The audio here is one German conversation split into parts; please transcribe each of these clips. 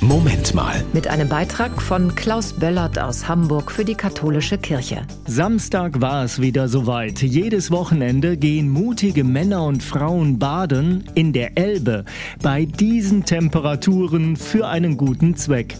Moment mal. Mit einem Beitrag von Klaus Böllert aus Hamburg für die katholische Kirche. Samstag war es wieder soweit. Jedes Wochenende gehen mutige Männer und Frauen baden in der Elbe. Bei diesen Temperaturen für einen guten Zweck.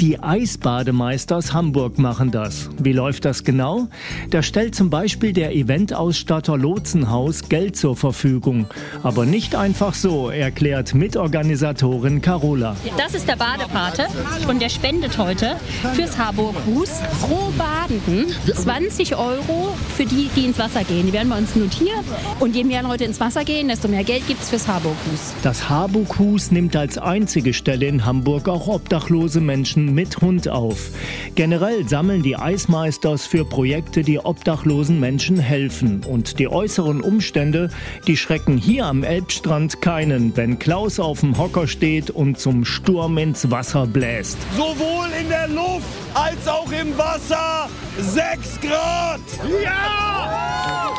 Die Eisbademeister aus Hamburg machen das. Wie läuft das genau? Da stellt zum Beispiel der Eventausstatter Lotsenhaus Geld zur Verfügung. Aber nicht einfach so, erklärt Mitorganisatorin Carola. Das ist der Badepate und der spendet heute fürs Harburg Hus pro Badenden 20 Euro für die, die ins Wasser gehen. Die werden wir uns notieren. Und je mehr Leute ins Wasser gehen, desto mehr Geld gibt es fürs Harburg Hus. Das Harburg Hus nimmt als einzige Stelle in Hamburg auch obdachlose Menschen mit Hund auf. Generell sammeln die Eismeisters für Projekte, die obdachlosen Menschen helfen. Und die äußeren Umstände, die schrecken hier am Elbstrand keinen, wenn Klaus auf dem Hocker steht und zum Sturm ins Wasser bläst. Sowohl in der Luft als auch im Wasser 6 Grad. Ja!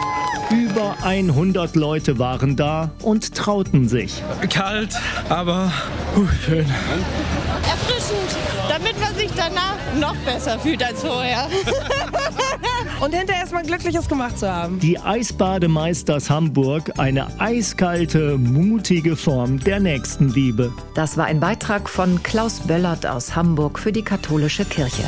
Über 100 Leute waren da und trauten sich. Kalt, aber uh, schön. Erfrischend, damit man sich danach noch besser fühlt als vorher. und hinterher erstmal Glückliches gemacht zu haben. Die Eisbademeisters Hamburg, eine eiskalte, mutige Form der Nächstenliebe. Das war ein Beitrag von Klaus Böllert aus Hamburg für die katholische Kirche.